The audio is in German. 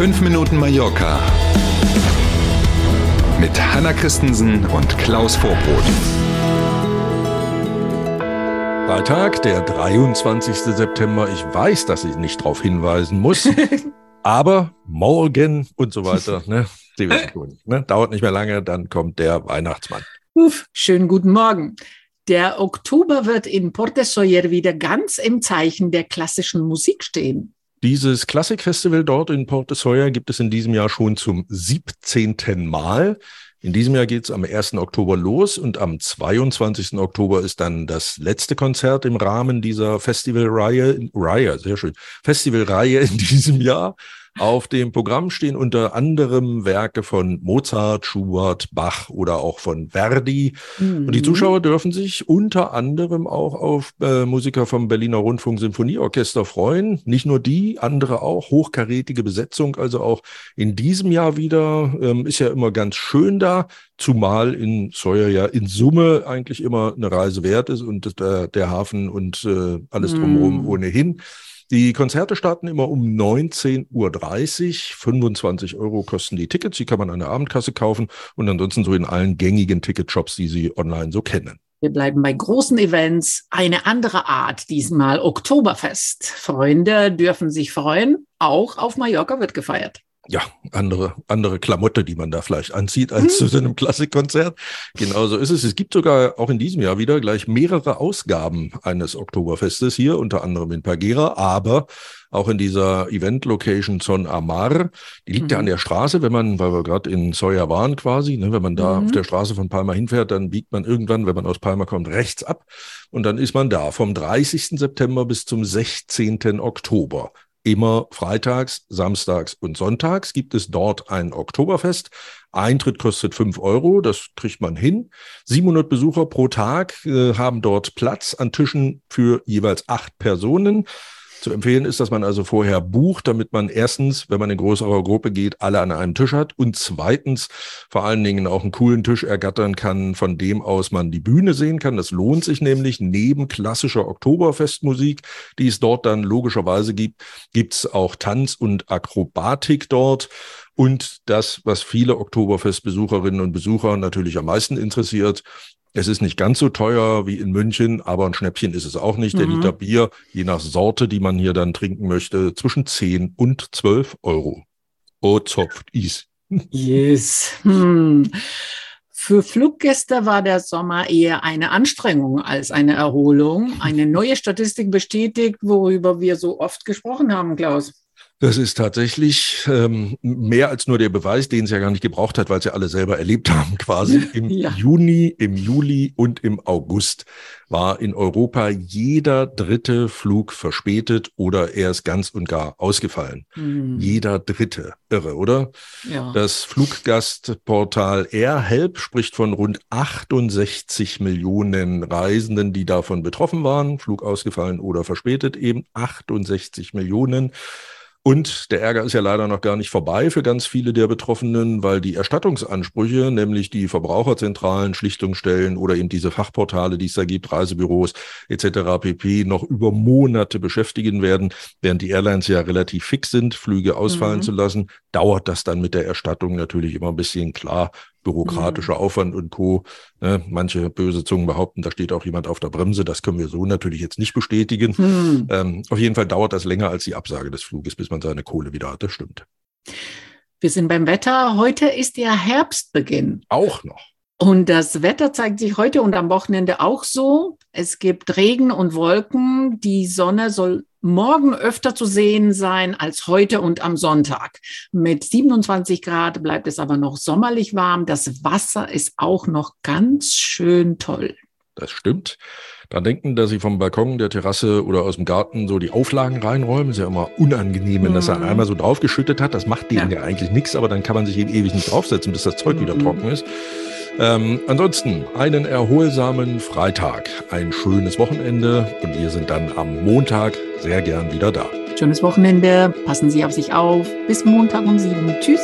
5 Minuten Mallorca mit Hanna Christensen und Klaus Vorbrot. Freitag, der 23. September. Ich weiß, dass ich nicht darauf hinweisen muss, aber morgen und so weiter, ne, Sie wissen schon, ne, dauert nicht mehr lange, dann kommt der Weihnachtsmann. Uff, schönen guten Morgen. Der Oktober wird in Porte Soyer wieder ganz im Zeichen der klassischen Musik stehen. Dieses Klassikfestival dort in Porte Soyer gibt es in diesem Jahr schon zum 17. Mal. In diesem Jahr geht es am 1. Oktober los und am 22. Oktober ist dann das letzte Konzert im Rahmen dieser Festivalreihe, Reihe, sehr schön, Festivalreihe in diesem Jahr. Auf dem Programm stehen unter anderem Werke von Mozart, Schubert, Bach oder auch von Verdi. Mhm. Und die mhm. Zuschauer dürfen sich unter anderem auch auf äh, Musiker vom Berliner Rundfunk Sinfonieorchester freuen. Nicht nur die, andere auch. Hochkarätige Besetzung, also auch in diesem Jahr wieder. Ähm, ist ja immer ganz schön da, zumal in Sawyer ja in Summe eigentlich immer eine Reise wert ist und der, der Hafen und äh, alles drumherum mhm. ohnehin. Die Konzerte starten immer um 19.30 Uhr. 25 Euro kosten die Tickets. Die kann man an der Abendkasse kaufen und ansonsten so in allen gängigen Ticketshops, die Sie online so kennen. Wir bleiben bei großen Events. Eine andere Art, diesmal Oktoberfest. Freunde dürfen sich freuen. Auch auf Mallorca wird gefeiert ja, andere, andere Klamotte, die man da vielleicht anzieht als zu so einem Klassikkonzert. Genauso ist es. Es gibt sogar auch in diesem Jahr wieder gleich mehrere Ausgaben eines Oktoberfestes hier, unter anderem in Pagera, aber auch in dieser Event-Location Son Amar. Die liegt mhm. ja an der Straße, wenn man, weil wir gerade in Sawyer waren quasi, ne, wenn man da mhm. auf der Straße von Palma hinfährt, dann biegt man irgendwann, wenn man aus Palma kommt, rechts ab und dann ist man da vom 30. September bis zum 16. Oktober. Immer freitags, samstags und sonntags gibt es dort ein Oktoberfest. Eintritt kostet fünf Euro, das kriegt man hin. 700 Besucher pro Tag äh, haben dort Platz an Tischen für jeweils acht Personen. Zu empfehlen ist, dass man also vorher bucht, damit man erstens, wenn man in größerer Gruppe geht, alle an einem Tisch hat und zweitens vor allen Dingen auch einen coolen Tisch ergattern kann, von dem aus man die Bühne sehen kann. Das lohnt sich nämlich. Neben klassischer Oktoberfestmusik, die es dort dann logischerweise gibt, gibt's auch Tanz und Akrobatik dort. Und das, was viele Oktoberfestbesucherinnen und Besucher natürlich am meisten interessiert, es ist nicht ganz so teuer wie in München, aber ein Schnäppchen ist es auch nicht. Mhm. Der Liter Bier, je nach Sorte, die man hier dann trinken möchte, zwischen 10 und 12 Euro. Oh, zopft is. Yes. Hm. Für Fluggäste war der Sommer eher eine Anstrengung als eine Erholung. Eine neue Statistik bestätigt, worüber wir so oft gesprochen haben, Klaus. Das ist tatsächlich ähm, mehr als nur der Beweis, den es ja gar nicht gebraucht hat, weil es ja alle selber erlebt haben. Quasi im ja. Juni, im Juli und im August war in Europa jeder dritte Flug verspätet oder er ist ganz und gar ausgefallen. Mhm. Jeder dritte. Irre, oder? Ja. Das Fluggastportal AirHelp spricht von rund 68 Millionen Reisenden, die davon betroffen waren. Flug ausgefallen oder verspätet eben 68 Millionen. Und der Ärger ist ja leider noch gar nicht vorbei für ganz viele der Betroffenen, weil die Erstattungsansprüche, nämlich die Verbraucherzentralen, Schlichtungsstellen oder eben diese Fachportale, die es da gibt, Reisebüros etc. pp. noch über Monate beschäftigen werden, während die Airlines ja relativ fix sind, Flüge ausfallen mhm. zu lassen, dauert das dann mit der Erstattung natürlich immer ein bisschen klar bürokratischer mhm. Aufwand und Co. Ne, manche böse Zungen behaupten, da steht auch jemand auf der Bremse. Das können wir so natürlich jetzt nicht bestätigen. Mhm. Ähm, auf jeden Fall dauert das länger als die Absage des Fluges, bis man seine Kohle wieder hat. Das stimmt. Wir sind beim Wetter. Heute ist ja Herbstbeginn. Auch noch. Und das Wetter zeigt sich heute und am Wochenende auch so. Es gibt Regen und Wolken. Die Sonne soll morgen öfter zu sehen sein als heute und am Sonntag. Mit 27 Grad bleibt es aber noch sommerlich warm. Das Wasser ist auch noch ganz schön toll. Das stimmt. Dann denken, dass Sie vom Balkon, der Terrasse oder aus dem Garten so die Auflagen reinräumen. Ist ja immer unangenehm, wenn das dann mhm. einmal so draufgeschüttet hat. Das macht denen ja, ja eigentlich nichts, aber dann kann man sich eben ewig nicht draufsetzen, bis das Zeug mhm. wieder trocken ist. Ähm, ansonsten einen erholsamen Freitag, ein schönes Wochenende und wir sind dann am Montag sehr gern wieder da. Schönes Wochenende, passen Sie auf sich auf. Bis Montag um sieben. Tschüss.